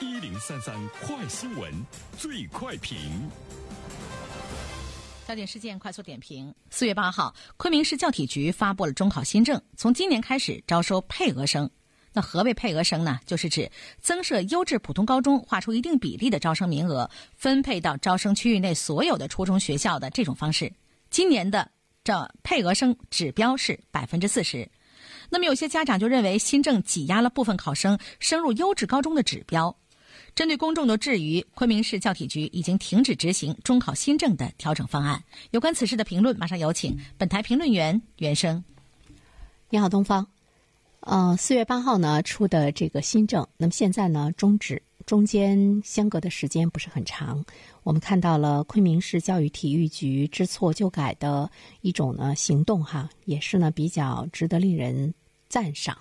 一零三三快新闻，最快评。焦点事件快速点评：四月八号，昆明市教体局发布了中考新政，从今年开始招收配额生。那何为配额生呢？就是指增设优质普通高中，划出一定比例的招生名额，分配到招生区域内所有的初中学校的这种方式。今年的这配额生指标是百分之四十。那么有些家长就认为新政挤压了部分考生升入优质高中的指标。针对公众的质疑，昆明市教体局已经停止执行中考新政的调整方案。有关此事的评论，马上有请本台评论员袁生。你好，东方。呃，四月八号呢出的这个新政，那么现在呢终止，中间相隔的时间不是很长。我们看到了昆明市教育体育局知错就改的一种呢行动，哈，也是呢比较值得令人赞赏。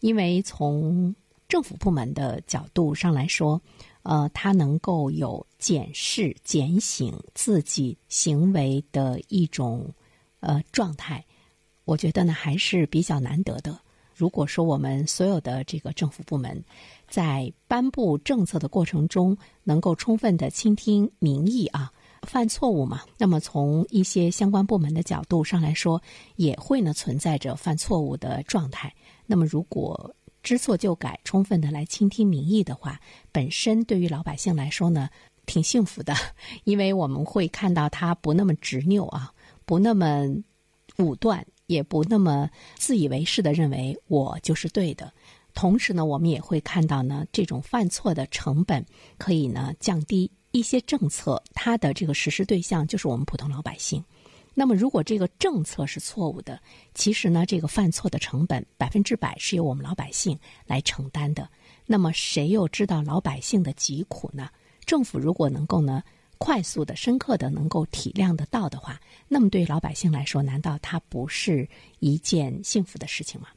因为从政府部门的角度上来说，呃，它能够有检视、检醒自己行为的一种呃状态，我觉得呢还是比较难得的。如果说我们所有的这个政府部门在颁布政策的过程中能够充分的倾听民意啊，犯错误嘛，那么从一些相关部门的角度上来说，也会呢存在着犯错误的状态。那么如果知错就改，充分的来倾听民意的话，本身对于老百姓来说呢，挺幸福的，因为我们会看到他不那么执拗啊，不那么武断。也不那么自以为是的认为我就是对的，同时呢，我们也会看到呢，这种犯错的成本可以呢降低一些政策，它的这个实施对象就是我们普通老百姓。那么，如果这个政策是错误的，其实呢，这个犯错的成本百分之百是由我们老百姓来承担的。那么，谁又知道老百姓的疾苦呢？政府如果能够呢？快速的、深刻的能够体谅得到的话，那么对老百姓来说，难道它不是一件幸福的事情吗？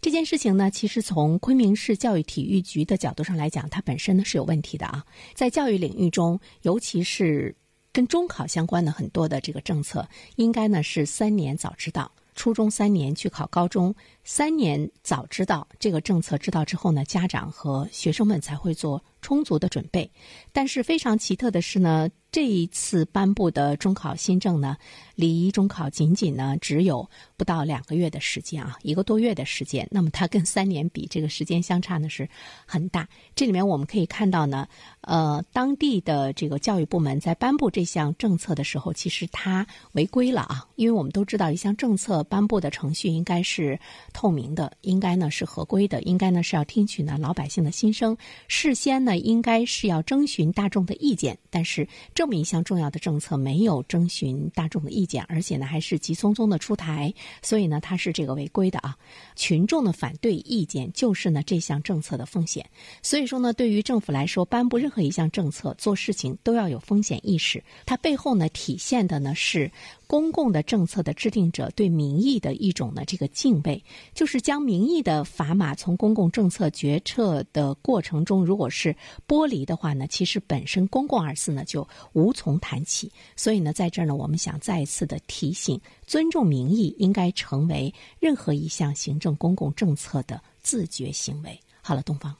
这件事情呢，其实从昆明市教育体育局的角度上来讲，它本身呢是有问题的啊。在教育领域中，尤其是跟中考相关的很多的这个政策，应该呢是三年早知道，初中三年去考高中，三年早知道这个政策知道之后呢，家长和学生们才会做充足的准备。但是非常奇特的是呢。这一次颁布的中考新政呢，离中考仅仅呢只有不到两个月的时间啊，一个多月的时间。那么它跟三年比，这个时间相差呢是很大。这里面我们可以看到呢，呃，当地的这个教育部门在颁布这项政策的时候，其实它违规了啊。因为我们都知道，一项政策颁布的程序应该是透明的，应该呢是合规的，应该呢是要听取呢老百姓的心声，事先呢应该是要征询大众的意见，但是这么一项重要的政策没有征询大众的意见，而且呢还是急匆匆的出台，所以呢它是这个违规的啊。群众的反对意见就是呢这项政策的风险。所以说呢，对于政府来说，颁布任何一项政策，做事情都要有风险意识。它背后呢体现的呢是。公共的政策的制定者对民意的一种呢这个敬畏，就是将民意的砝码从公共政策决策的过程中，如果是剥离的话呢，其实本身“公共”二字呢就无从谈起。所以呢，在这儿呢，我们想再次的提醒，尊重民意应该成为任何一项行政公共政策的自觉行为。好了，东方，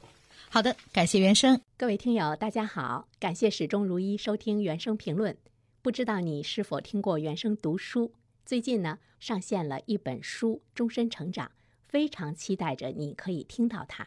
好的，感谢原生，各位听友，大家好，感谢始终如一收听原声评论。不知道你是否听过原声读书？最近呢，上线了一本书《终身成长》，非常期待着你可以听到它。《